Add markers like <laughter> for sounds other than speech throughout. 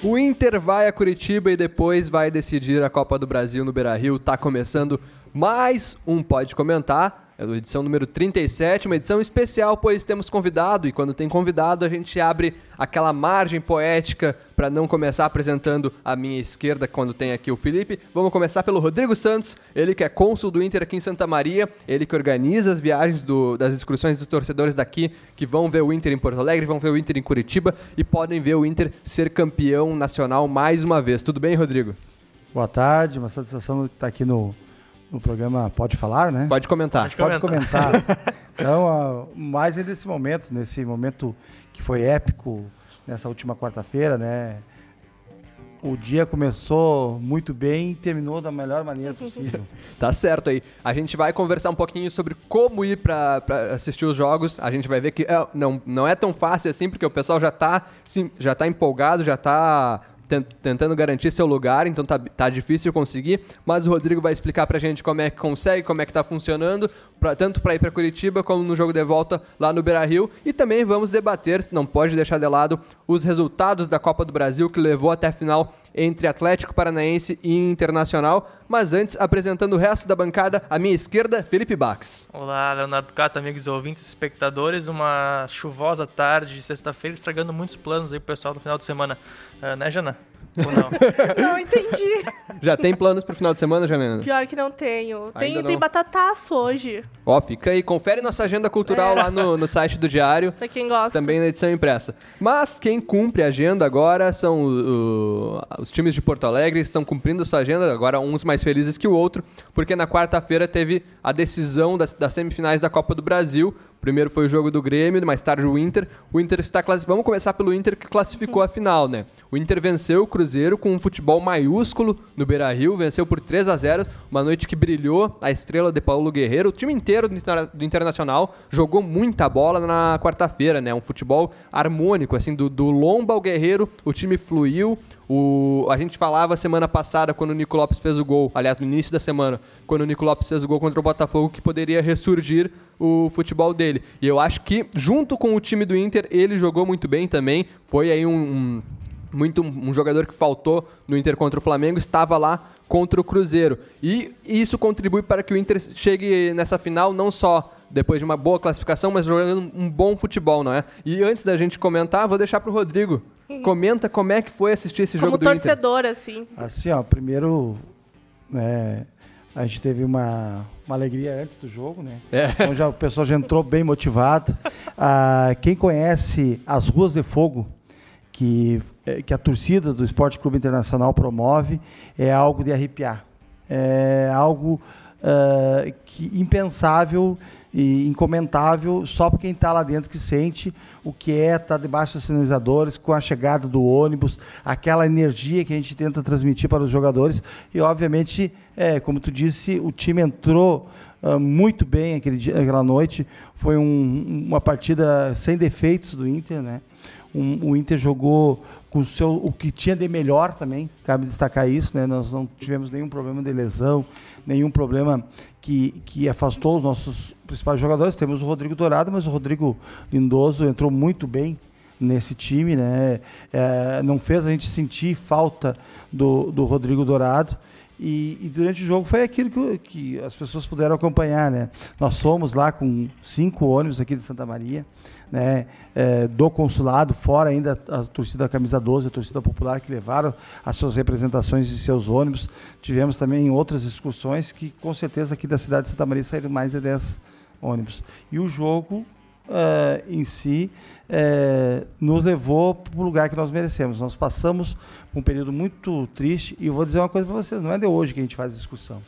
O Inter vai a Curitiba e depois vai decidir a Copa do Brasil no Beira-Rio. Tá começando mais um Pode Comentar. É a edição número 37, uma edição especial, pois temos convidado, e quando tem convidado, a gente abre aquela margem poética para não começar apresentando a minha esquerda quando tem aqui o Felipe. Vamos começar pelo Rodrigo Santos, ele que é cônsul do Inter aqui em Santa Maria, ele que organiza as viagens do, das excursões dos torcedores daqui que vão ver o Inter em Porto Alegre, vão ver o Inter em Curitiba e podem ver o Inter ser campeão nacional mais uma vez. Tudo bem, Rodrigo? Boa tarde, uma satisfação estar aqui no no programa Pode Falar, né? Pode comentar. Pode, comentar. <laughs> então, uh, mais nesse momento, nesse momento que foi épico, nessa última quarta-feira, né? O dia começou muito bem e terminou da melhor maneira possível. <laughs> tá certo aí. A gente vai conversar um pouquinho sobre como ir para assistir os jogos. A gente vai ver que é, não, não é tão fácil assim, porque o pessoal já está sim, já tá empolgado, já está tentando garantir seu lugar, então tá, tá difícil conseguir, mas o Rodrigo vai explicar pra gente como é que consegue, como é que tá funcionando, pra, tanto para ir para Curitiba como no jogo de volta lá no Beira-Rio, e também vamos debater, não pode deixar de lado, os resultados da Copa do Brasil que levou até a final entre Atlético Paranaense e Internacional. Mas antes, apresentando o resto da bancada, à minha esquerda, Felipe Bax. Olá, Leonardo Cato, amigos ouvintes e espectadores. Uma chuvosa tarde de sexta-feira, estragando muitos planos aí pro pessoal do final de semana. Uh, né, Jana? Ou não? <laughs> não entendi. Já tem planos pro final de semana, Janena? Pior que não tenho. Tem, tem batataço hoje. Ó, fica aí. Confere nossa agenda cultural é. lá no, no site do Diário. Pra quem gosta. Também na edição impressa. Mas quem cumpre a agenda agora são o, o, os times de Porto Alegre. Estão cumprindo a sua agenda. Agora uns mais felizes que o outro. Porque na quarta-feira teve a decisão das, das semifinais da Copa do Brasil. Primeiro foi o jogo do Grêmio, mais tarde o Inter. O Inter está classificado. Vamos começar pelo Inter que classificou a final, né? O Inter venceu o Cruzeiro com um futebol maiúsculo no Beira-Rio, venceu por 3 a 0, uma noite que brilhou a estrela de Paulo Guerreiro. O time inteiro do Internacional jogou muita bola na quarta-feira, né? Um futebol harmônico, assim, do, do Lomba ao Guerreiro, o time fluiu. O, a gente falava semana passada, quando o Nico Lopes fez o gol, aliás, no início da semana, quando o Nico Lopes fez o gol contra o Botafogo, que poderia ressurgir o futebol dele. E eu acho que, junto com o time do Inter, ele jogou muito bem também. Foi aí um, um muito um jogador que faltou no Inter contra o Flamengo, estava lá contra o Cruzeiro. E isso contribui para que o Inter chegue nessa final não só depois de uma boa classificação, mas jogando um bom futebol, não é? E antes da gente comentar, vou deixar para o Rodrigo. Comenta como é que foi assistir esse Como jogo do torcedor, Inter. assim. Assim, ó, primeiro, né, a gente teve uma, uma alegria antes do jogo, né? É. Então já, o pessoal já entrou bem motivado. Ah, quem conhece as Ruas de Fogo, que, eh, que a torcida do Esporte Clube Internacional promove, é algo de arrepiar. É algo uh, que impensável e incomentável só para quem está lá dentro que sente o que é estar tá debaixo dos sinalizadores, com a chegada do ônibus, aquela energia que a gente tenta transmitir para os jogadores. E, obviamente, é, como tu disse, o time entrou uh, muito bem aquele dia, aquela noite. Foi um, uma partida sem defeitos do Inter, né? Um, o Inter jogou com o, seu, o que tinha de melhor também, cabe destacar isso, né? Nós não tivemos nenhum problema de lesão, nenhum problema que, que afastou os nossos principais jogadores. Temos o Rodrigo Dourado, mas o Rodrigo Lindoso entrou muito bem nesse time, né? É, não fez a gente sentir falta do, do Rodrigo Dourado. E, e, durante o jogo foi aquilo que, que, as pessoas puderam acompanhar, né? Nós somos lá com cinco ônibus aqui de Santa Maria, né? É, do consulado, fora ainda a, torcida da Camisa 12, a torcida popular que levaram as suas representações e seus ônibus. Tivemos também outras excursões que com certeza aqui da cidade de Santa Maria saíram mais de 10 ônibus. E o jogo uh, em si uh, nos levou para o lugar que nós merecemos. Nós passamos um período muito triste e vou dizer uma coisa para vocês: não é de hoje que a gente faz discussão.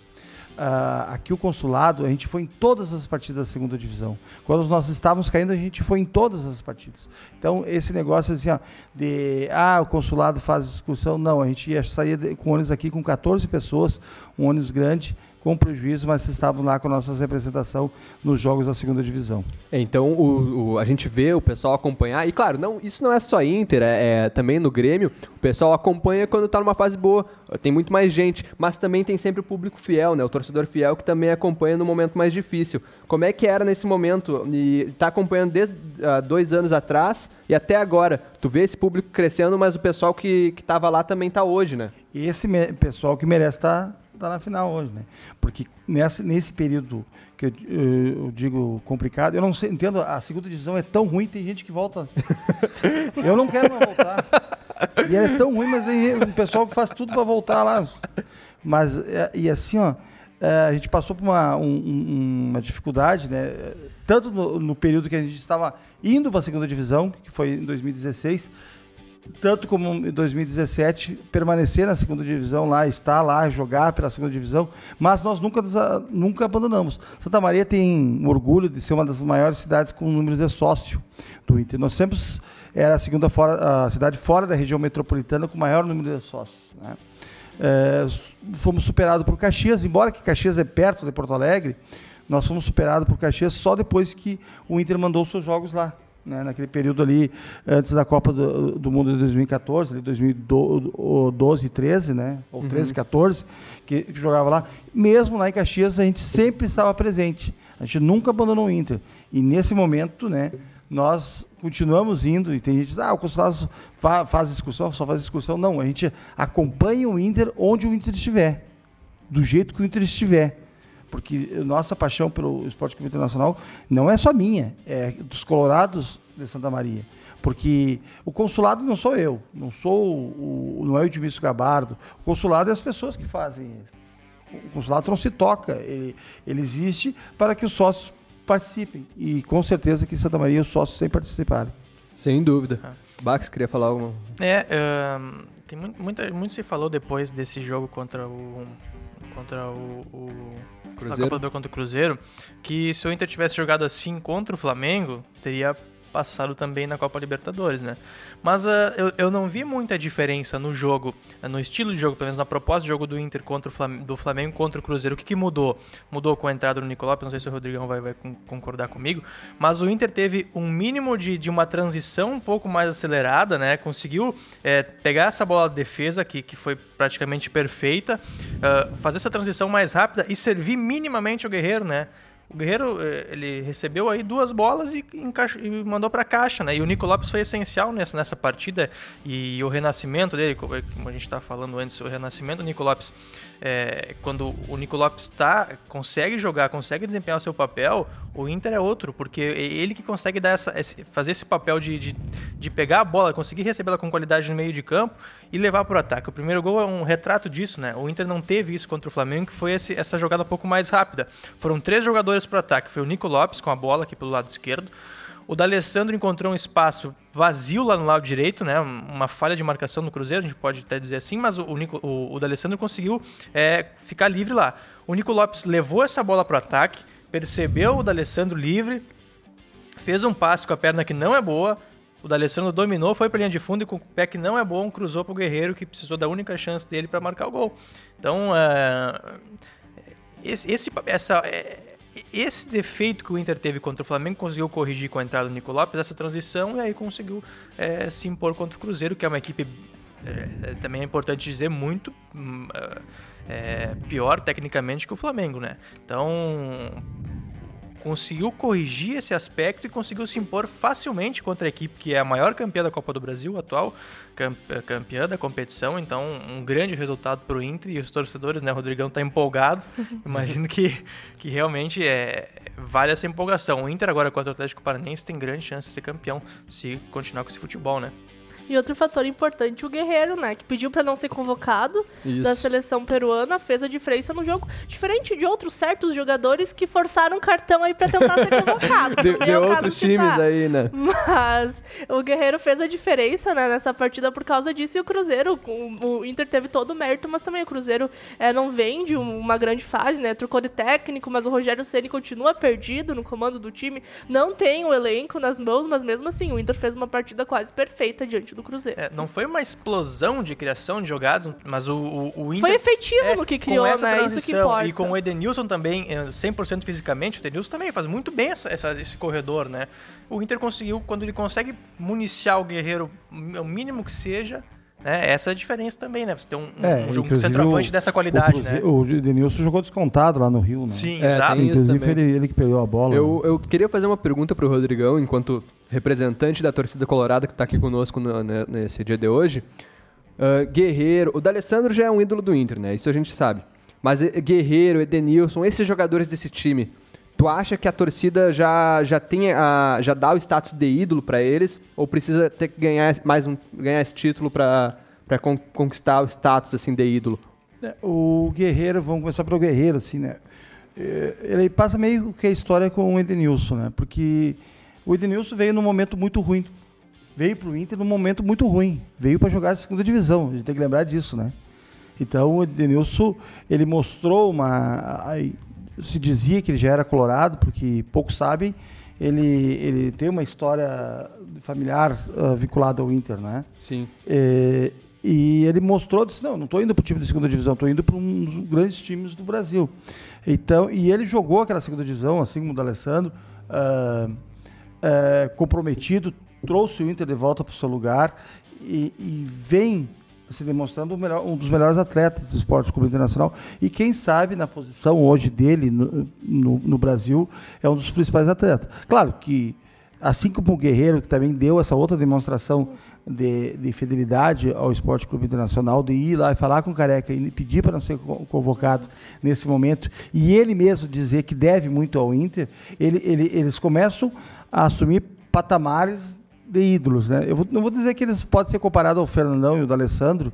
Uh, aqui o consulado, a gente foi em todas as partidas da segunda divisão. Quando nós estávamos caindo, a gente foi em todas as partidas. Então, esse negócio assim, ó, de ah, o consulado faz discussão, não, a gente ia sair com ônibus aqui com 14 pessoas, um ônibus grande, com prejuízo, mas estavam lá com a nossa representação nos jogos da segunda divisão. É, então o, o, a gente vê o pessoal acompanhar, e claro, não, isso não é só Inter, é, é também no Grêmio, o pessoal acompanha quando está numa fase boa, tem muito mais gente, mas também tem sempre o público fiel, né, o torcedor fiel que também acompanha no momento mais difícil. Como é que era nesse momento? E está acompanhando desde uh, dois anos atrás e até agora. Tu vê esse público crescendo, mas o pessoal que estava lá também está hoje, né? E esse pessoal que merece estar tá está na final hoje, né? Porque nessa, nesse período que eu, eu, digo complicado, eu não sei, entendo, a segunda divisão é tão ruim, tem gente que volta. <laughs> eu não quero mais voltar. E é tão ruim, mas tem o pessoal que faz tudo para voltar lá. Mas, é, e assim, ó, é, a gente passou por uma, um, uma dificuldade, né? Tanto no, no período que a gente estava indo para a segunda divisão, que foi em 2016, tanto como em 2017, permanecer na segunda divisão lá, estar lá, jogar pela segunda divisão, mas nós nunca, nunca abandonamos. Santa Maria tem orgulho de ser uma das maiores cidades com números de sócio do Inter. Nós sempre era a segunda fora, a cidade fora da região metropolitana com maior número de sócios. Né? É, fomos superados por Caxias, embora que Caxias é perto de Porto Alegre, nós fomos superados por Caxias só depois que o Inter mandou seus jogos lá né, naquele período ali antes da Copa do, do Mundo de 2014, ali 2012 e 13, né, ou 13 e 14, que, que, jogava lá. Mesmo lá em Caxias, a gente sempre estava presente. A gente nunca abandonou o Inter. E nesse momento, né, nós continuamos indo, e tem gente que diz, ah, o consulado fa faz excursão, só faz excursão. Não, a gente acompanha o Inter onde o Inter estiver, do jeito que o Inter estiver porque nossa paixão pelo esporte clube internacional não é só minha, é dos colorados de Santa Maria. Porque o consulado não sou eu, não sou o, não é o Edmilson Gabardo. O consulado é as pessoas que fazem. O consulado não se toca, ele, ele existe para que os sócios participem. E com certeza que em Santa Maria os sócios sempre participarem. Sem dúvida. Ah. Bax, queria falar alguma? É, uh, tem muito, muito, muito se falou depois desse jogo contra o contra o, o Cruzeiro. na Copa do contra o Cruzeiro, que se o Inter tivesse jogado assim contra o Flamengo, teria passado também na Copa Libertadores, né? Mas uh, eu, eu não vi muita diferença no jogo, no estilo de jogo, pelo menos na proposta de jogo do Inter contra Flamengo, do Flamengo contra o Cruzeiro. O que, que mudou? Mudou com a entrada do Nicolau, não sei se o Rodrigão vai, vai concordar comigo, mas o Inter teve um mínimo de, de uma transição um pouco mais acelerada, né? Conseguiu é, pegar essa bola de defesa, que, que foi praticamente perfeita, uh, fazer essa transição mais rápida e servir minimamente o Guerreiro, né? O Guerreiro, eh, ele recebeu aí duas bolas e, e mandou para a caixa, né? E o Nico Lopes foi essencial nessa, nessa partida e o renascimento dele, como a gente estava falando antes, o renascimento do Nico Lopes, é, quando o Nico Lopes tá, consegue jogar, consegue desempenhar o seu papel, o Inter é outro, porque é ele que consegue dar essa, fazer esse papel de, de, de pegar a bola, conseguir recebê-la com qualidade no meio de campo e levar para o ataque. O primeiro gol é um retrato disso, né? O Inter não teve isso contra o Flamengo, que foi esse, essa jogada um pouco mais rápida. Foram três jogadores para o ataque. Foi o Nico Lopes com a bola aqui pelo lado esquerdo. O D'Alessandro encontrou um espaço vazio lá no lado direito, né? Uma falha de marcação no Cruzeiro, a gente pode até dizer assim, mas o, o, o D'Alessandro conseguiu é, ficar livre lá. O Nico Lopes levou essa bola para o ataque, percebeu o D'Alessandro livre, fez um passe com a perna que não é boa, o D'Alessandro dominou, foi para linha de fundo e com o pé que não é bom, cruzou para o Guerreiro, que precisou da única chance dele para marcar o gol. Então, uh, esse, esse, essa, é, esse defeito que o Inter teve contra o Flamengo conseguiu corrigir com a entrada do Nico Lopes, essa transição, e aí conseguiu é, se impor contra o Cruzeiro, que é uma equipe, é, também é importante dizer, muito hum, é, pior tecnicamente que o Flamengo, né? Então, conseguiu corrigir esse aspecto e conseguiu se impor facilmente contra a equipe que é a maior campeã da Copa do Brasil, atual campeã da competição. Então, um grande resultado para o Inter e os torcedores, né? O Rodrigão está empolgado. <laughs> Imagino que, que realmente é, vale essa empolgação. O Inter agora contra o Atlético Paranaense tem grande chance de ser campeão se continuar com esse futebol, né? E outro fator importante, o Guerreiro, né? Que pediu para não ser convocado Isso. da seleção peruana, fez a diferença no jogo. Diferente de outros certos jogadores que forçaram o cartão aí para tentar ser <laughs> convocado. de, de outros times tá. aí, né? Mas o Guerreiro fez a diferença né, nessa partida por causa disso. E o Cruzeiro, o, o Inter teve todo o mérito, mas também o Cruzeiro é, não vem de uma grande fase, né? Trocou de técnico, mas o Rogério Ceni continua perdido no comando do time. Não tem o elenco nas mãos, mas mesmo assim, o Inter fez uma partida quase perfeita diante do do Cruzeiro. É, não foi uma explosão de criação de jogadas, mas o, o, o Inter... Foi efetivo é, no que criou, né? Isso que importa. E com o Edenilson também, 100% fisicamente, o Edenilson também faz muito bem essa, essa, esse corredor, né? O Inter conseguiu, quando ele consegue municiar o Guerreiro, o mínimo que seja, né? Essa é a diferença também, né? Você tem um, é, um, um centroavante o, dessa qualidade, o, né? O Denilson jogou descontado lá no Rio, né? Sim, é, exato. Inclusive ele, ele, que perdeu a bola. Eu, né? eu queria fazer uma pergunta para o Rodrigão, enquanto representante da torcida colorada que está aqui conosco no, nesse dia de hoje. Uh, Guerreiro, o D'Alessandro já é um ídolo do Inter, né? Isso a gente sabe. Mas Guerreiro, Edenilson, esses jogadores desse time, Tu acha que a torcida já, já, tem a, já dá o status de ídolo para eles? Ou precisa ter que ganhar mais um, ganhar esse título para con conquistar o status assim, de ídolo? É, o Guerreiro, vamos começar pelo Guerreiro, assim, né? É, ele passa meio que a história com o Edenilson, né? Porque o Edenilson veio num momento muito ruim. Veio para o Inter num momento muito ruim. Veio para jogar a segunda divisão. A gente tem que lembrar disso, né? Então o Edenilson, ele mostrou uma se dizia que ele já era colorado, porque poucos sabem, ele, ele tem uma história familiar uh, vinculada ao Inter, né? Sim. É, e ele mostrou, disse, não, não estou indo para o time da segunda divisão, estou indo para um dos grandes times do Brasil. Então, e ele jogou aquela segunda divisão, assim como o D'Alessandro, uh, uh, comprometido, trouxe o Inter de volta para o seu lugar e, e vem se demonstrando melhor, um dos melhores atletas do esporte clube internacional e quem sabe na posição hoje dele no, no, no, Brasil é um dos principais atletas. Claro que assim como o Guerreiro que também deu essa outra demonstração de, de fidelidade ao esporte clube internacional, de ir lá e falar com o Careca e pedir para não ser convocado nesse momento e ele mesmo dizer que deve muito ao Inter, ele, ele, eles começam a assumir patamares de ídolos, né? Eu vou, não vou dizer que eles podem ser comparados ao Fernandão e o D'Alessandro,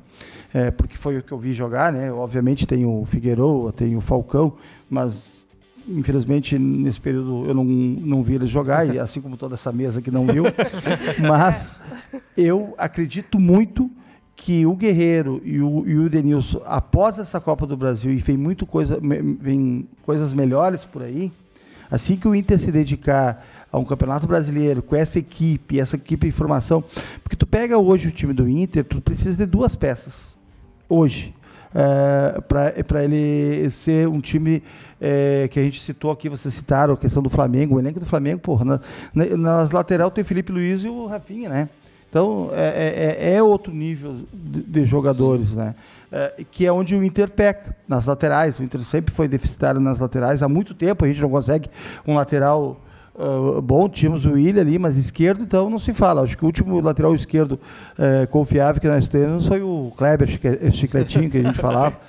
é, porque foi o que eu vi jogar, né? Obviamente tem o Figueiredo, tem o Falcão, mas infelizmente nesse período eu não, não vi eles jogar, e assim como toda essa mesa que não viu. <laughs> mas eu acredito muito que o Guerreiro e o, e o Denilson, após essa Copa do Brasil, e vem muito coisa, vem coisas melhores por aí, assim que o Inter se dedicar a um campeonato brasileiro com essa equipe, essa equipe em formação, porque tu pega hoje o time do Inter, tu precisa de duas peças hoje. É, para ele ser um time é, que a gente citou aqui, vocês citaram a questão do Flamengo, o elenco do Flamengo, porra, na, na, nas lateral tem Felipe Luiz e o Rafinha, né? Então é, é, é outro nível de, de jogadores, Sim. né? É, que é onde o Inter peca, nas laterais. O Inter sempre foi deficitário nas laterais há muito tempo, a gente não consegue um lateral Uh, bom, tínhamos o William ali, mas esquerdo, então não se fala. Acho que o último lateral esquerdo uh, confiável que nós temos foi o Kleber Chicletinho, que a gente falava. <laughs>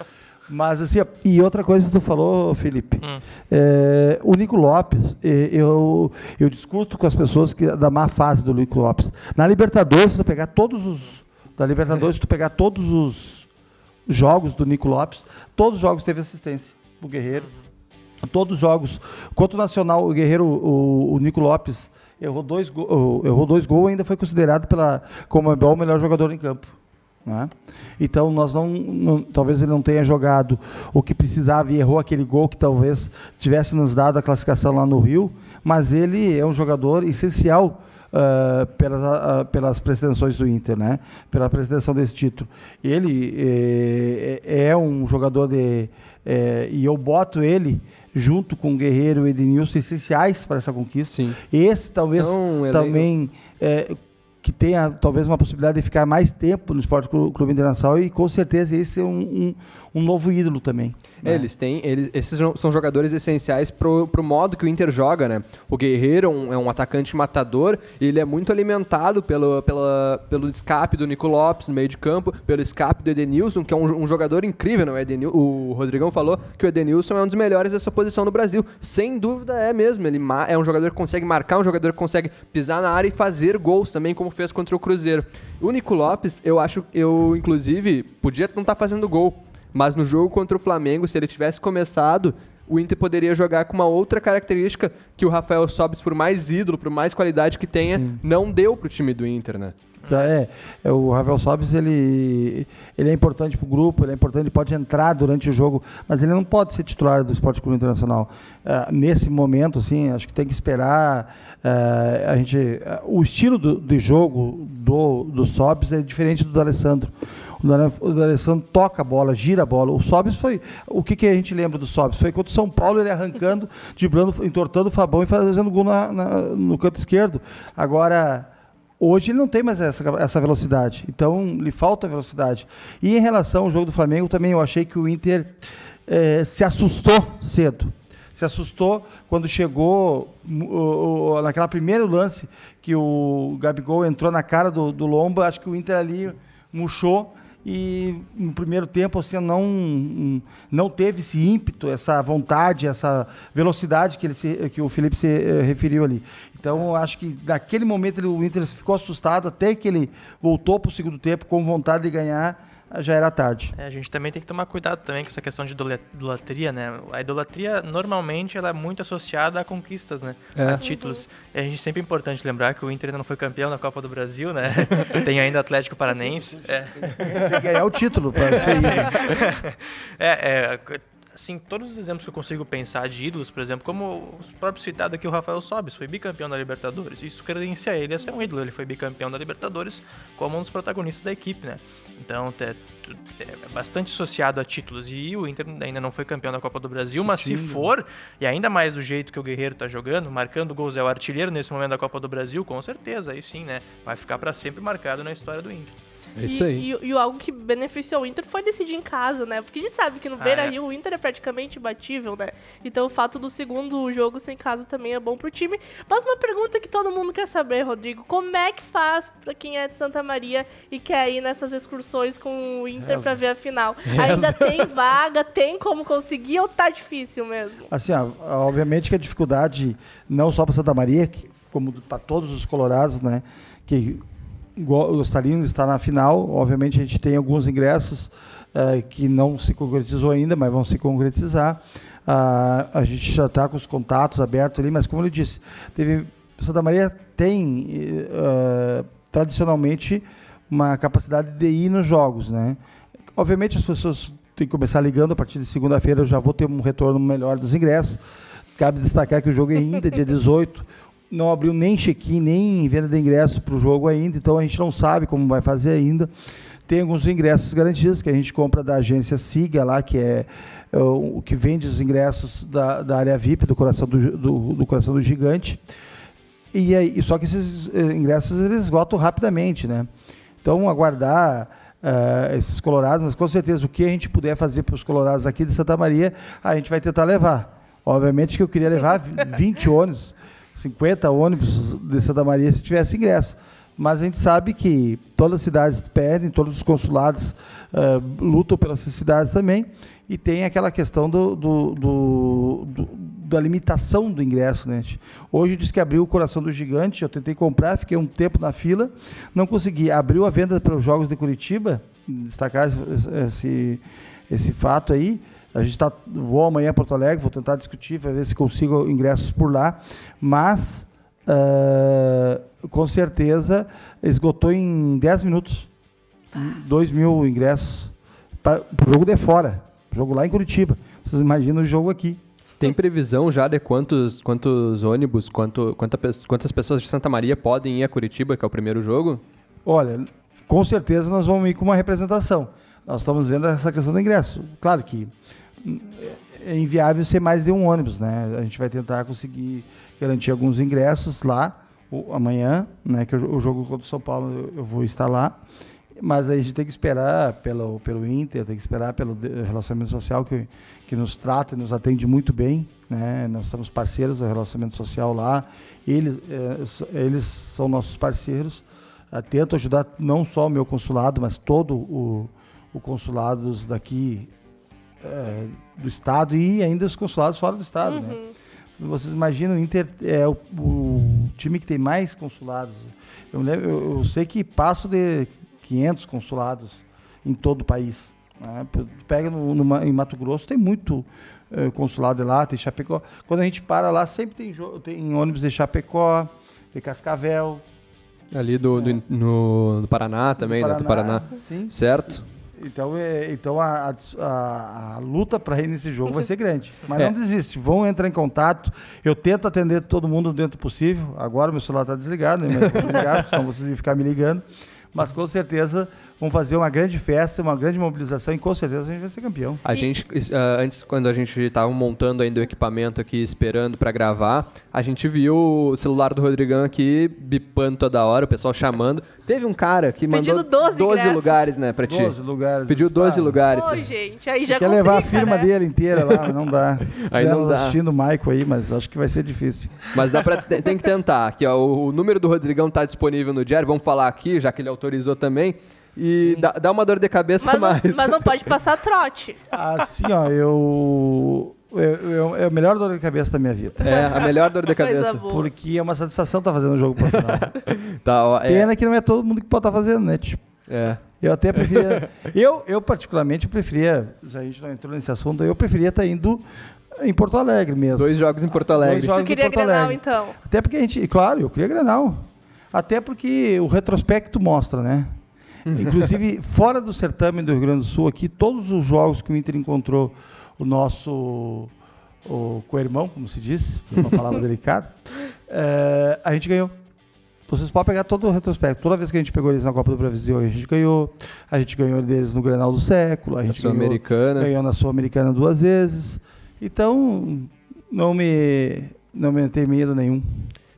Mas assim, e outra coisa que tu falou, Felipe, hum. é, o Nico Lopes, eu, eu discuto com as pessoas que, da má fase do Nico Lopes. Na Libertadores, se tu pegar todos os. Da Libertadores, se tu pegar todos os jogos do Nico Lopes, todos os jogos teve assistência pro Guerreiro. Uhum todos os jogos. Contra o Nacional, o Guerreiro, o, o Nico Lopes, errou dois, go, errou dois gols e ainda foi considerado pela, como o melhor jogador em campo. Né? Então, nós não, não, talvez ele não tenha jogado o que precisava e errou aquele gol que talvez tivesse nos dado a classificação lá no Rio, mas ele é um jogador essencial Uh, pelas, uh, pelas pretensões do Inter, né? pela pretensão desse título. Ele eh, é, é um jogador de. Eh, e eu boto ele junto com o Guerreiro e Edenilson, essenciais para essa conquista. Sim. Esse talvez São também é, que tenha talvez uma possibilidade de ficar mais tempo no Esporte Clube Internacional e com certeza esse é um, um, um novo ídolo também. É, eles têm, eles, esses são jogadores essenciais pro, pro modo que o Inter joga, né? O Guerreiro é um, é um atacante matador e ele é muito alimentado pelo, pela, pelo escape do Nico Lopes no meio de campo, pelo escape do Edenilson, que é um, um jogador incrível, não é? Edenil, o Rodrigão falou que o Edenilson é um dos melhores dessa posição no Brasil. Sem dúvida é mesmo. Ele é um jogador que consegue marcar, um jogador que consegue pisar na área e fazer gols também, como fez contra o Cruzeiro. O Nico Lopes, eu acho, eu inclusive, podia não estar tá fazendo gol mas no jogo contra o Flamengo, se ele tivesse começado, o Inter poderia jogar com uma outra característica que o Rafael Sobis, por mais ídolo, por mais qualidade que tenha, Sim. não deu para o time do Inter, né? É, é, o Rafael Sobis ele, ele é importante para o grupo, ele é importante, ele pode entrar durante o jogo, mas ele não pode ser titular do Esporte Clube Internacional. Uh, nesse momento, assim, acho que tem que esperar Uh, a gente, uh, o estilo do, de jogo do, do Sobs é diferente do do Alessandro. O do Alessandro toca a bola, gira a bola. O Sobs foi. O que, que a gente lembra do Sobs? Foi contra o São Paulo, ele arrancando, <laughs> driblando, entortando o Fabão e fazendo gol na, na, no canto esquerdo. Agora. Hoje ele não tem mais essa, essa velocidade, então lhe falta velocidade. E em relação ao jogo do Flamengo, também eu achei que o Inter eh, se assustou cedo se assustou quando chegou o, naquela primeiro lance que o Gabigol entrou na cara do, do Lomba, acho que o Inter ali murchou e no primeiro tempo assim não não teve esse ímpeto, essa vontade, essa velocidade que ele se, que o Felipe se eh, referiu ali. Então acho que naquele momento ele, o Inter ficou assustado até que ele voltou para o segundo tempo com vontade de ganhar já era tarde. É, a gente também tem que tomar cuidado também com essa questão de idolatria, né? A idolatria normalmente ela é muito associada a conquistas, né? É. A títulos. E a gente sempre é importante lembrar que o Inter ainda não foi campeão da Copa do Brasil, né? <laughs> tem ainda Atlético Paranense. É. Tem que ganhar o título para <laughs> é, é assim, todos os exemplos que eu consigo pensar de ídolos, por exemplo, como o próprio citado aqui, o Rafael Sobis, foi bicampeão da Libertadores. Isso credencia ele a ser um ídolo. Ele foi bicampeão da Libertadores como um dos protagonistas da equipe, né? Então, é, é bastante associado a títulos. E o Inter ainda não foi campeão da Copa do Brasil, mas se for, e ainda mais do jeito que o Guerreiro tá jogando, marcando gols, é o artilheiro nesse momento da Copa do Brasil, com certeza, aí sim, né? Vai ficar para sempre marcado na história do Inter. É isso aí. E, e, e, algo que beneficiou o Inter foi decidir em casa, né? Porque a gente sabe que no ah, Beira Rio é. o Inter é praticamente imbatível, né? Então o fato do segundo jogo sem casa também é bom pro time. Mas uma pergunta que todo mundo quer saber, Rodrigo: como é que faz pra quem é de Santa Maria e quer ir nessas excursões com o Inter Reza. pra ver a final? Reza. Ainda tem vaga, tem como conseguir ou tá difícil mesmo? Assim, ó, obviamente que a dificuldade, não só pra Santa Maria, como para todos os colorados, né? Que gostariam de estar na final. Obviamente, a gente tem alguns ingressos uh, que não se concretizou ainda, mas vão se concretizar. Uh, a gente já está com os contatos abertos ali, mas como eu disse, teve, Santa Maria tem uh, tradicionalmente uma capacidade de ir nos jogos, né? Obviamente as pessoas têm que começar ligando a partir de segunda-feira. Eu já vou ter um retorno melhor dos ingressos. Cabe destacar que o jogo é ainda dia <laughs> 18 não abriu nem check-in, nem venda de ingressos para o jogo ainda, então a gente não sabe como vai fazer ainda. Tem alguns ingressos garantidos que a gente compra da agência Siga lá, que é, é o que vende os ingressos da, da área VIP do coração do, do, do coração do gigante. E aí, só que esses eh, ingressos eles esgotam rapidamente, né? Então aguardar uh, esses colorados, mas com certeza o que a gente puder fazer para os colorados aqui de Santa Maria, a gente vai tentar levar. Obviamente que eu queria levar <laughs> 20 ônibus 50 ônibus de Santa Maria se tivesse ingresso. Mas a gente sabe que todas as cidades pedem, todos os consulados uh, lutam pelas cidades também, e tem aquela questão do, do, do, do, da limitação do ingresso. Né? Hoje diz que abriu o Coração do Gigante, eu tentei comprar, fiquei um tempo na fila, não consegui. Abriu a venda para os Jogos de Curitiba, destacar esse, esse, esse fato aí, a gente tá, vou amanhã a Porto Alegre, vou tentar discutir, ver se consigo ingressos por lá, mas uh, com certeza esgotou em 10 minutos. 2 mil ingressos para o jogo de fora, jogo lá em Curitiba. Vocês imaginam o jogo aqui. Tem previsão já de quantos, quantos ônibus, quanto, quanta, quantas pessoas de Santa Maria podem ir a Curitiba, que é o primeiro jogo? Olha, com certeza nós vamos ir com uma representação nós estamos vendo essa questão do ingresso. Claro que é inviável ser mais de um ônibus, né? A gente vai tentar conseguir garantir alguns ingressos lá o, amanhã, né? Que o, o, jogo contra o São Paulo eu, vou estar lá, mas aí a gente tem que esperar pelo pelo Inter, tem que esperar pelo relacionamento social que que nos trata e nos atende muito bem, né? Nós somos parceiros do relacionamento social lá, eles é, eles são nossos parceiros. tento ajudar não só o meu consulado, mas todo o o consulados daqui é, do estado e ainda os consulados fora do estado, né? uhum. né? Vocês imaginam, o Inter é o, o, time que tem mais consulados. Eu, lembro, eu, eu, sei que passo de 500 consulados em todo o país. Né? Pega no, no, em Mato Grosso, tem muito é, consulado lá, tem Chapecó. Quando a gente para lá, sempre tem, tem ônibus de Chapecó, de Cascavel. Ali do, é. do no, do Paraná também, do Paraná, né? Do Paraná. Sim. Certo? Então, é, então a, a, a luta para ir nesse jogo vai ser grande. Mas é. não desiste, vão entrar em contato. Eu tento atender todo mundo dentro do possível. Agora meu celular está desligado, né? Mas desligado, <laughs> senão vocês vão ficar me ligando. Mas com certeza vão fazer uma grande festa, uma grande mobilização e com certeza a gente vai ser campeão. A gente, uh, antes, quando a gente estava montando ainda o equipamento aqui, esperando para gravar, a gente viu o celular do Rodrigão aqui bipando toda hora, o pessoal chamando. Teve um cara que mandou 12, 12 lugares, né, pra ti. 12 lugares. Pediu 12 lugares. Oi, gente, aí já Quer complica, levar a firma né? dele inteira lá, não dá. <laughs> aí não dá. assistindo o Maico aí, mas acho que vai ser difícil. Mas dá pra, tem que tentar. Aqui, ó, o, o número do Rodrigão tá disponível no diário, vamos falar aqui, já que ele autorizou também. E dá, dá, uma dor de cabeça mas mais. Não, mas não pode passar trote. <laughs> Assim, ó, eu. É a melhor dor de cabeça da minha vida. É, a melhor dor de <laughs> cabeça. Porque é uma satisfação estar tá fazendo o jogo pro final. <laughs> tá, ó, é. Pena que não é todo mundo que pode estar tá fazendo, né? Tipo, é. Eu até preferia. eu, eu, particularmente, preferia. Se a gente não entrou nesse assunto, eu preferia estar tá indo em Porto Alegre mesmo. Dois jogos em Porto Alegre. Dois jogos tu queria em Porto Grenal, Alegre. então? Até porque a gente. Claro, eu queria Grenal. Até porque o retrospecto mostra, né? Inclusive, fora do certame do Rio Grande do Sul, aqui, todos os jogos que o Inter encontrou o nosso o co-irmão, como se diz, uma palavra <laughs> delicada, é, a gente ganhou. Vocês podem pegar todo o retrospecto. Toda vez que a gente pegou eles na Copa do Brasil, a gente ganhou. A gente ganhou deles no Granal do Século. A gente ganhou, americana ganhou na Sul-Americana duas vezes. Então, não me, não me tem medo nenhum.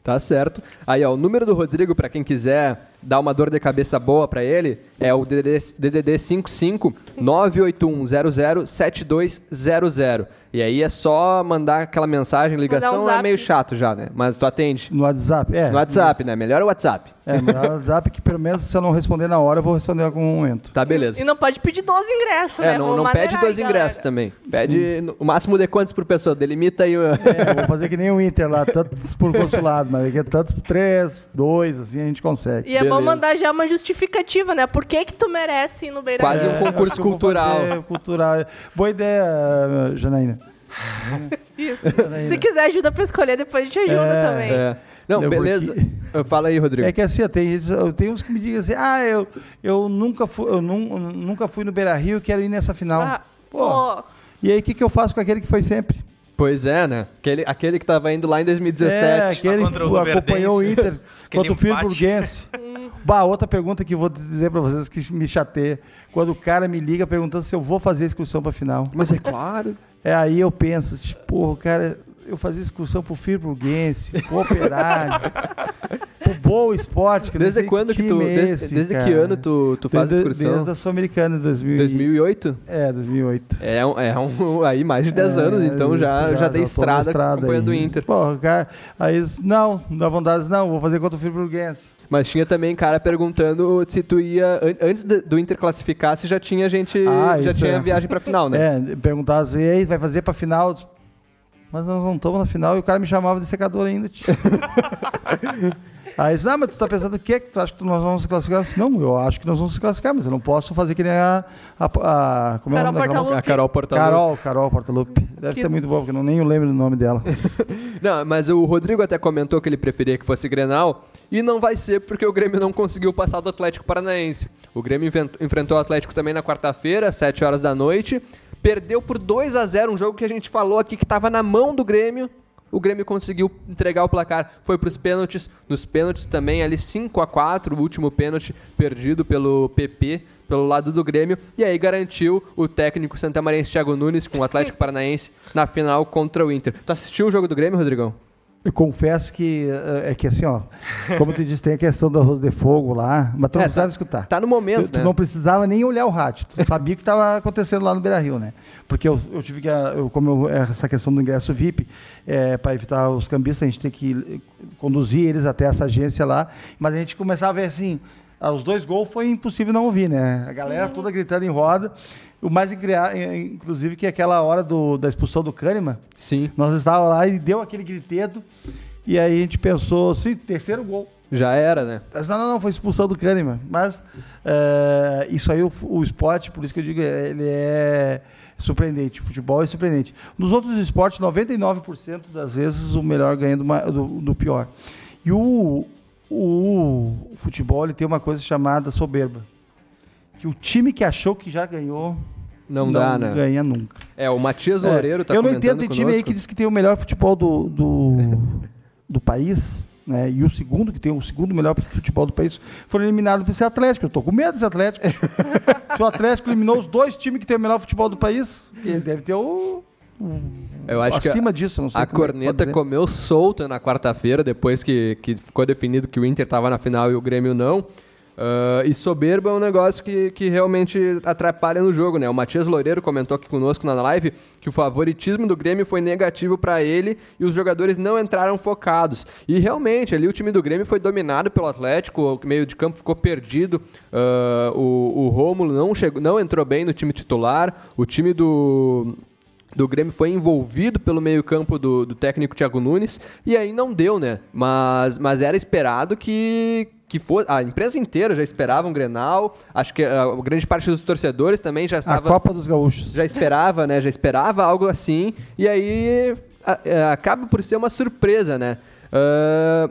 Tá certo. Aí, ó, o número do Rodrigo, para quem quiser dar uma dor de cabeça boa para ele, é o DDD, DDD 55 98100 7200. E aí é só mandar aquela mensagem, ligação um é meio chato já, né? Mas tu atende. No WhatsApp, é. No WhatsApp, né? Melhor o WhatsApp. É, melhor o WhatsApp que pelo menos se eu não responder na hora, eu vou responder em algum momento. Tá, beleza. E não pode pedir 12 ingressos, é, né? Não, não pede 12 ingressos também. Pede Sim. o máximo de quantos por pessoa? Delimita aí o... É, vou fazer que nem o Inter lá, tantos por consulado, mas aqui é tantos por três, dois, assim a gente consegue. E é bom mandar já uma justificativa, né? Por que que tu merece ir no Beira Quase um concurso cultural. cultural. Boa ideia, Janaína. <laughs> Isso. Se quiser ajuda para escolher, depois a gente ajuda é, também. É. Não, beleza. Porque... Fala aí, Rodrigo. É que assim, tem, tem uns que me dizem assim, ah, eu, eu, nunca, fui, eu nunca fui no Beira Rio e quero ir nessa final. Ah, pô. pô. E aí, o que, que eu faço com aquele que foi sempre? Pois é, né? Aquele, aquele que estava indo lá em 2017. É, aquele que o acompanhou o Inter <laughs> contra o Friburguense. Bah, outra pergunta que eu vou dizer para vocês que me chateia. Quando o cara me liga perguntando se eu vou fazer a excursão para final. Mas é claro. É aí eu penso, tipo, porra, cara, eu fazia excursão pro Friburguense, pro Operário, <laughs> pro Boa Esporte. Que desde quando que tu, é esse, desde, desde que ano tu, tu faz desde, excursão? Desde a Sul-Americana, 2008. É, 2008. É, um, é um, <laughs> aí mais de 10 é, anos, então já, já, já dei estrada, estrada acompanhando o Inter. Porra, cara, aí, não, dá vontade, não, vou fazer contra o Friburguense. Mas tinha também cara perguntando se tu ia, antes do Inter classificar, se já tinha gente, ah, já tinha é. viagem pra final, né? É, perguntava assim, vai fazer pra final. Mas nós não estamos na final e o cara me chamava de secador ainda. <laughs> Aí disse, ah, mas tu tá pensando o quê? Tu acha que nós vamos se classificar? Não, eu acho que nós vamos se classificar, mas eu não posso fazer que nem a. a, a como é Carol é Portalupe. A Carol Portalupe. Carol, Carol Portalupe. Deve que... ter muito bom, porque eu não, nem lembro o nome dela. <laughs> não, mas o Rodrigo até comentou que ele preferia que fosse Grenal, e não vai ser porque o Grêmio não conseguiu passar do Atlético Paranaense. O Grêmio enfrentou o Atlético também na quarta-feira, às 7 horas da noite. Perdeu por 2 a 0 um jogo que a gente falou aqui que estava na mão do Grêmio o Grêmio conseguiu entregar o placar, foi para os pênaltis. Nos pênaltis também, ali 5 a 4 o último pênalti perdido pelo PP, pelo lado do Grêmio. E aí garantiu o técnico santamarense Thiago Nunes com o Atlético Paranaense na final contra o Inter. Tu assistiu o jogo do Grêmio, Rodrigão? Eu confesso que é que assim, ó, como tu disse, tem a questão do arroz de fogo lá, mas tu não é, precisava tá, escutar. Tá no momento, tu, né? Tu não precisava nem olhar o rádio, tu sabia o que estava acontecendo lá no Beira Rio, né? Porque eu, eu tive que, eu, como eu, essa questão do ingresso VIP, é, para evitar os cambistas, a gente tem que conduzir eles até essa agência lá, mas a gente começava a ver assim, os dois gols foi impossível não ouvir, né? A galera toda gritando em roda. O mais inclusive que aquela hora do, da expulsão do Kahneman. Sim. Nós estávamos lá e deu aquele gritedo. E aí a gente pensou, sim, terceiro gol. Já era, né? Mas não, não, não, foi expulsão do Kahneman. Mas é, isso aí, o, o esporte, por isso que eu digo, ele é surpreendente. O futebol é surpreendente. Nos outros esportes, 99% das vezes o melhor ganha do, do, do pior. E o, o, o futebol ele tem uma coisa chamada soberba que o time que achou que já ganhou não, não dá, né? ganha nunca. É, o Matias Loureiro é, tá Eu não entendo de time aí que diz que tem o melhor futebol do, do, <laughs> do país, né? E o segundo, que tem o segundo melhor futebol do país, foram eliminados por esse Atlético. Eu tô com medo desse Atlético. <laughs> Se o Atlético eliminou os dois times que tem o melhor futebol do país, ele deve ter o. Eu acho acima que disso, a, a corneta é comeu solta na quarta-feira, depois que, que ficou definido que o Inter estava na final e o Grêmio não. Uh, e soberba é um negócio que, que realmente atrapalha no jogo, né? O Matias Loureiro comentou aqui conosco na live que o favoritismo do Grêmio foi negativo para ele e os jogadores não entraram focados. E realmente, ali o time do Grêmio foi dominado pelo Atlético, o meio de campo ficou perdido. Uh, o, o Rômulo não, chegou, não entrou bem no time titular. O time do do Grêmio foi envolvido pelo meio-campo do, do, técnico Thiago Nunes e aí não deu, né? Mas, mas era esperado que, que fosse. A empresa inteira já esperava um Grenal. Acho que a, a grande parte dos torcedores também já estava. A Copa dos Gaúchos. Já esperava, né? Já esperava algo assim. E aí a, a, acaba por ser uma surpresa, né? Uh,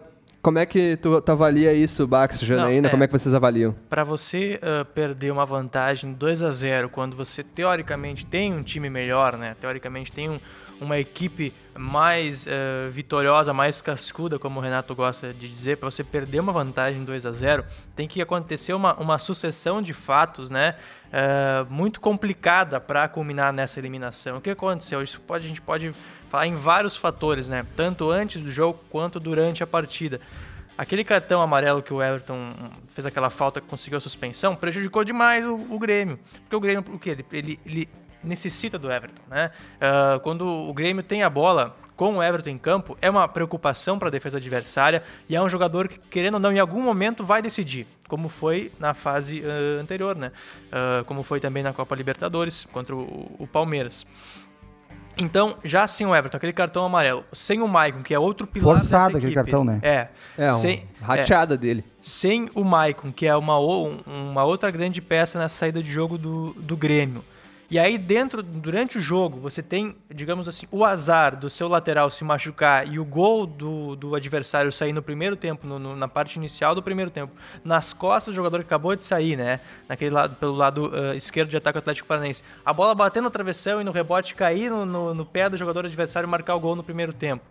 como é que tu, tu avalia isso, Bax, Janaína? É, Como é que vocês avaliam? Para você uh, perder uma vantagem 2 a 0 quando você teoricamente tem um time melhor, né? Teoricamente tem um, uma equipe mais uh, vitoriosa, mais cascuda, como o Renato gosta de dizer, para você perder uma vantagem 2 a 0 tem que acontecer uma, uma sucessão de fatos, né? Uh, muito complicada para culminar nessa eliminação. O que aconteceu? Isso pode, a gente pode falar em vários fatores, né? Tanto antes do jogo quanto durante a partida. Aquele cartão amarelo que o Everton fez aquela falta que conseguiu a suspensão prejudicou demais o, o Grêmio. Porque o Grêmio, o que? Ele, ele, ele necessita do Everton, né? Uh, quando o Grêmio tem a bola com o Everton em campo, é uma preocupação para a defesa adversária e é um jogador que, querendo ou não, em algum momento vai decidir, como foi na fase uh, anterior, né? Uh, como foi também na Copa Libertadores contra o, o Palmeiras. Então, já sem o Everton, aquele cartão amarelo, sem o Maicon, que é outro pilar Forçado aquele cartão, né? É. É, sem, um rateada é, dele. Sem o Maicon, que é uma, uma outra grande peça nessa saída de jogo do, do Grêmio. E aí, dentro, durante o jogo, você tem, digamos assim, o azar do seu lateral se machucar e o gol do, do adversário sair no primeiro tempo, no, no, na parte inicial do primeiro tempo, nas costas do jogador que acabou de sair, né? Naquele lado, pelo lado uh, esquerdo de ataque do Atlético Paranaense. A bola batendo no travessão e no rebote cair no, no, no pé do jogador adversário e marcar o gol no primeiro tempo.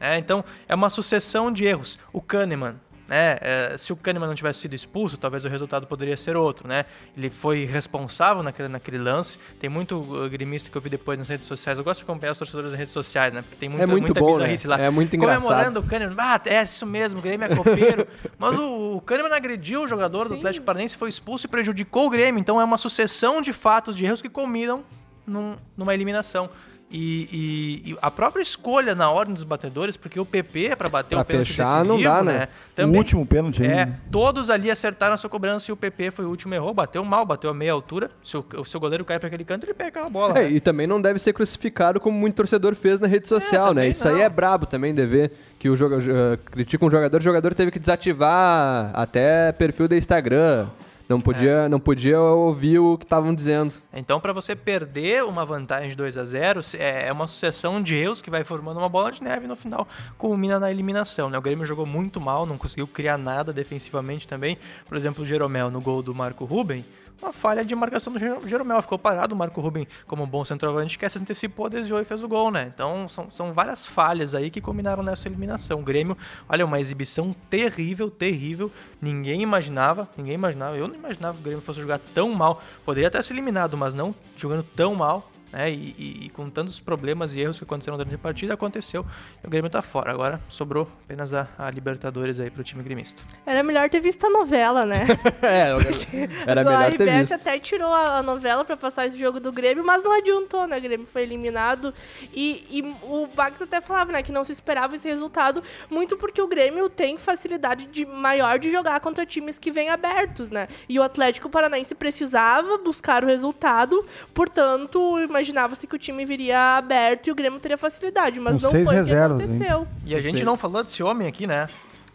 É, então, é uma sucessão de erros. O Kahneman, né? É, se o Kahneman não tivesse sido expulso, talvez o resultado poderia ser outro, né? Ele foi responsável naquele, naquele lance. Tem muito uh, grimista que eu vi depois nas redes sociais. Eu gosto de acompanhar os torcedores nas redes sociais, né? Porque tem muita, é muito muita bom, né? lá. É muito engraçado. Comemorando o Kahneman. Ah, é isso mesmo, o Grêmio é copeiro. <laughs> Mas o, o Kahneman agrediu o jogador Sim. do Atlético Paranaense, foi expulso e prejudicou o Grêmio. Então é uma sucessão de fatos, de erros que combinam num, numa eliminação. E, e, e, a própria escolha na ordem dos batedores, porque o PP é para bater pra o pênalti fechar, decisivo, não dá, né? né? Também, o último pênalti. É, todos ali acertaram a sua cobrança e o PP foi o último errou, bateu mal, bateu a meia altura. Se o, seu goleiro cai para aquele canto, ele pega aquela bola. É, né? E também não deve ser crucificado como muito torcedor fez na rede é, social, é, né? Isso não. aí é brabo também de ver que o jogador uh, critica um jogador, o jogador teve que desativar até perfil do Instagram. Não podia, é. não podia ouvir o que estavam dizendo. Então, para você perder uma vantagem de 2 a 0 é, é uma sucessão de erros que vai formando uma bola de neve e no final culmina na eliminação. Né? O Grêmio jogou muito mal, não conseguiu criar nada defensivamente também. Por exemplo, o Jeromel no gol do Marco Ruben uma falha de marcação do Jeromel. Ficou parado, o Marco Ruben, como um bom centroavante, que se antecipou, desviou e fez o gol, né? Então são, são várias falhas aí que combinaram nessa eliminação. O Grêmio, olha, uma exibição terrível, terrível. Ninguém imaginava, ninguém imaginava. Eu não imaginava que o Grêmio fosse jogar tão mal. Poderia ter se eliminado, mas não jogando tão mal né? E, e, e, com tantos problemas e erros que aconteceram durante a partida, aconteceu. E o Grêmio está fora. Agora sobrou apenas a, a Libertadores aí pro time gremista. Era melhor ter visto a novela, né? <laughs> é, era melhor ter visto. A até tirou a novela para passar esse jogo do Grêmio, mas não adiantou, né? O Grêmio foi eliminado. E, e o Bax até falava, né, que não se esperava esse resultado, muito porque o Grêmio tem facilidade de, maior de jogar contra times que vêm abertos, né? E o Atlético Paranaense precisava buscar o resultado, portanto, imaginava-se que o time viria aberto e o Grêmio teria facilidade, mas Com não foi reservas, o que aconteceu. Hein? E a gente não falou desse homem aqui, né?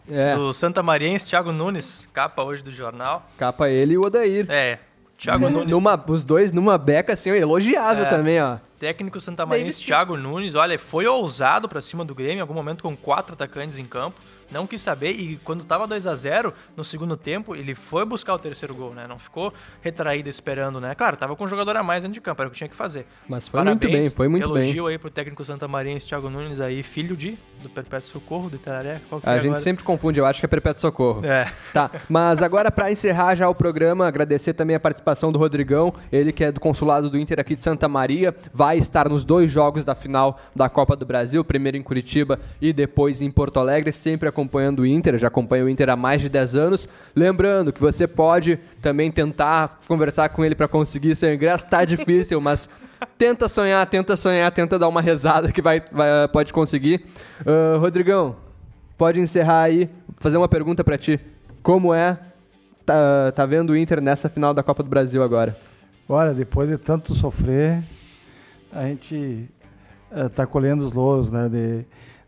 É. Do Santa Mariense, Thiago Nunes, capa hoje do jornal. Capa ele e o Odair. É. Thiago Nunes. Numa, os dois numa beca assim, elogiável é. também, ó. Técnico Santa Mariense, Thiago Nunes, olha, foi ousado para cima do Grêmio, em algum momento com quatro atacantes em campo. Não quis saber e quando tava 2 a 0 no segundo tempo, ele foi buscar o terceiro gol, né? Não ficou retraído esperando, né? Claro, tava com um jogador a mais dentro de campo, era o que tinha que fazer. Mas foi Parabéns, muito bem, foi muito elogio bem. Elogio aí pro técnico Santa Maria, Thiago Nunes aí, filho de do Perpétuo Socorro, do Itararé. a é gente agora? sempre confunde, eu acho que é Perpétuo Socorro. É. Tá, mas agora para encerrar já o programa, agradecer também a participação do Rodrigão, ele que é do consulado do Inter aqui de Santa Maria, vai estar nos dois jogos da final da Copa do Brasil, primeiro em Curitiba e depois em Porto Alegre, sempre acompanhando o Inter, já acompanha o Inter há mais de 10 anos. Lembrando que você pode também tentar conversar com ele para conseguir seu ingresso, tá difícil, mas tenta sonhar, tenta sonhar, tenta dar uma rezada que vai, vai pode conseguir. Uh, Rodrigão, pode encerrar aí, fazer uma pergunta para ti. Como é tá, tá vendo o Inter nessa final da Copa do Brasil agora? Olha, depois de tanto sofrer, a gente está uh, colhendo os louros, né? De,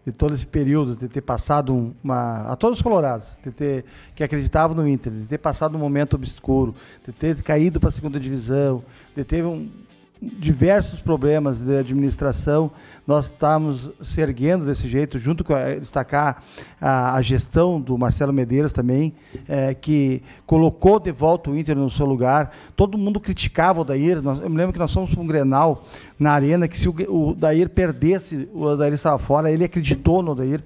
de todo esse período, de ter passado uma. a todos os colorados, de ter, que acreditavam no Inter, de ter passado um momento obscuro, de ter caído para a segunda divisão, de ter um, diversos problemas de administração, nós estamos se erguendo desse jeito, junto com a, destacar a, a, gestão do Marcelo Medeiros também, é, que colocou de volta o Inter no seu lugar. Todo mundo criticava o Dair. Nós, eu me lembro que nós fomos para um Grenal na arena, que se o, o Dair perdesse, o Dair estava fora, ele acreditou no Dair.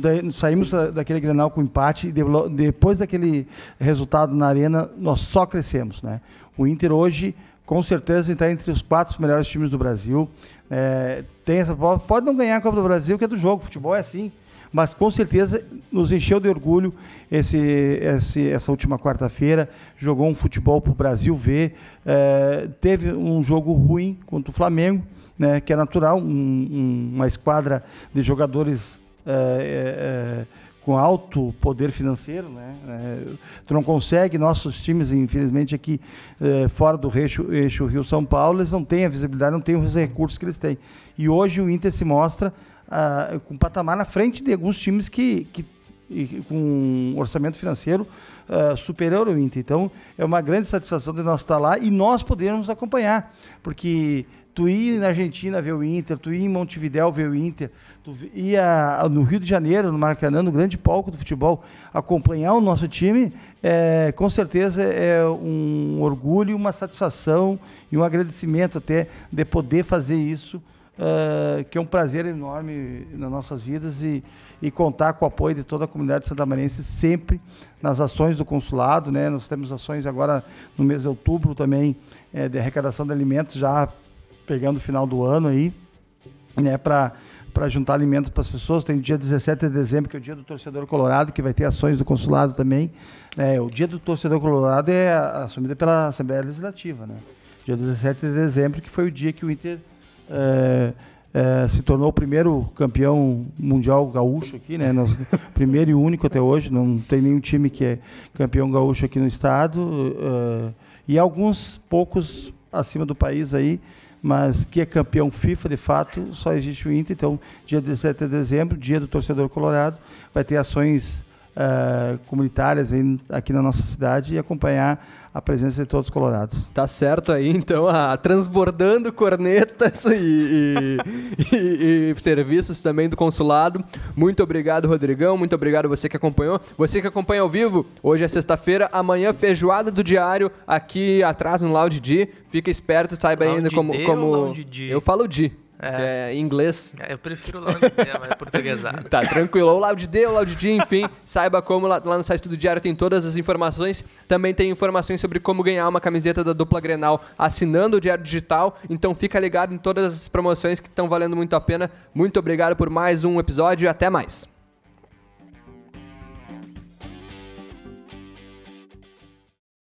Daí, saímos daquele Grenal com empate e depois daquele resultado na arena nós só crescemos, né? O Inter hoje com certeza está entre os quatro melhores times do Brasil. É, tem essa, pode não ganhar a Copa do Brasil, que é do jogo, futebol é assim. Mas com certeza nos encheu de orgulho esse, esse essa última quarta-feira. Jogou um futebol para o Brasil ver. É, teve um jogo ruim contra o Flamengo, né, que é natural, um, um, uma esquadra de jogadores. É, é, é com alto poder financeiro, né? É, tu não consegue, nossos times, infelizmente, aqui é, fora do eixo, eixo Rio-São Paulo, eles não têm a visibilidade, não têm os recursos que eles têm. E hoje o Inter se mostra ah, com um patamar na frente de alguns times que, que e, com um orçamento financeiro uh, superior ao Inter. Então, é uma grande satisfação de nós estar lá e nós podermos acompanhar, porque tu ir na Argentina ver o Inter, tu ir em Montevidéu ver o Inter, tu ia no Rio de Janeiro, no Maracanã, no grande palco do futebol, acompanhar o nosso time, é, com certeza é um orgulho, uma satisfação e um agradecimento até de poder fazer isso, uh, que é um prazer enorme nas nossas vidas e, e contar com o apoio de toda a comunidade santamarense sempre nas ações do consulado, né? Nós temos ações agora no mês de outubro também é, de arrecadação de alimentos já pegando o final do ano aí, né, para para juntar alimento para as pessoas. Tem o dia 17 de dezembro, que é o dia do torcedor colorado, que vai ter ações do consulado também. É, o dia do torcedor colorado é assumido pela Assembleia Legislativa. Né? Dia 17 de dezembro, que foi o dia que o Inter é, é, se tornou o primeiro campeão mundial gaúcho aqui, né? Nós, <laughs> primeiro e único até hoje. Não tem nenhum time que é campeão gaúcho aqui no estado. Uh, e alguns poucos acima do país aí mas que é campeão FIFA de fato, só existe o Inter. Então, dia 17 de dezembro, dia do torcedor colorado, vai ter ações uh, comunitárias aqui na nossa cidade e acompanhar a presença de todos os colorados. Tá certo aí, então, a, transbordando cornetas e, e, e, e, serviços também do consulado. Muito obrigado, Rodrigão. Muito obrigado você que acompanhou. Você que acompanha ao vivo, hoje é sexta-feira, amanhã feijoada do diário aqui atrás no Loud D. Fica esperto, saiba ainda como. como... Eu falo Di. É. é em inglês. É, eu prefiro o Loud D, mas é portuguesado. <laughs> tá, tranquilo. O Loud D, o Loud D, enfim, saiba como lá, lá, no site do Diário tem todas as informações. Também tem informações sobre como ganhar uma camiseta da dupla Grenal assinando o Diário Digital. Então fica ligado em todas as promoções que estão valendo muito a pena. Muito obrigado por mais um episódio e até mais.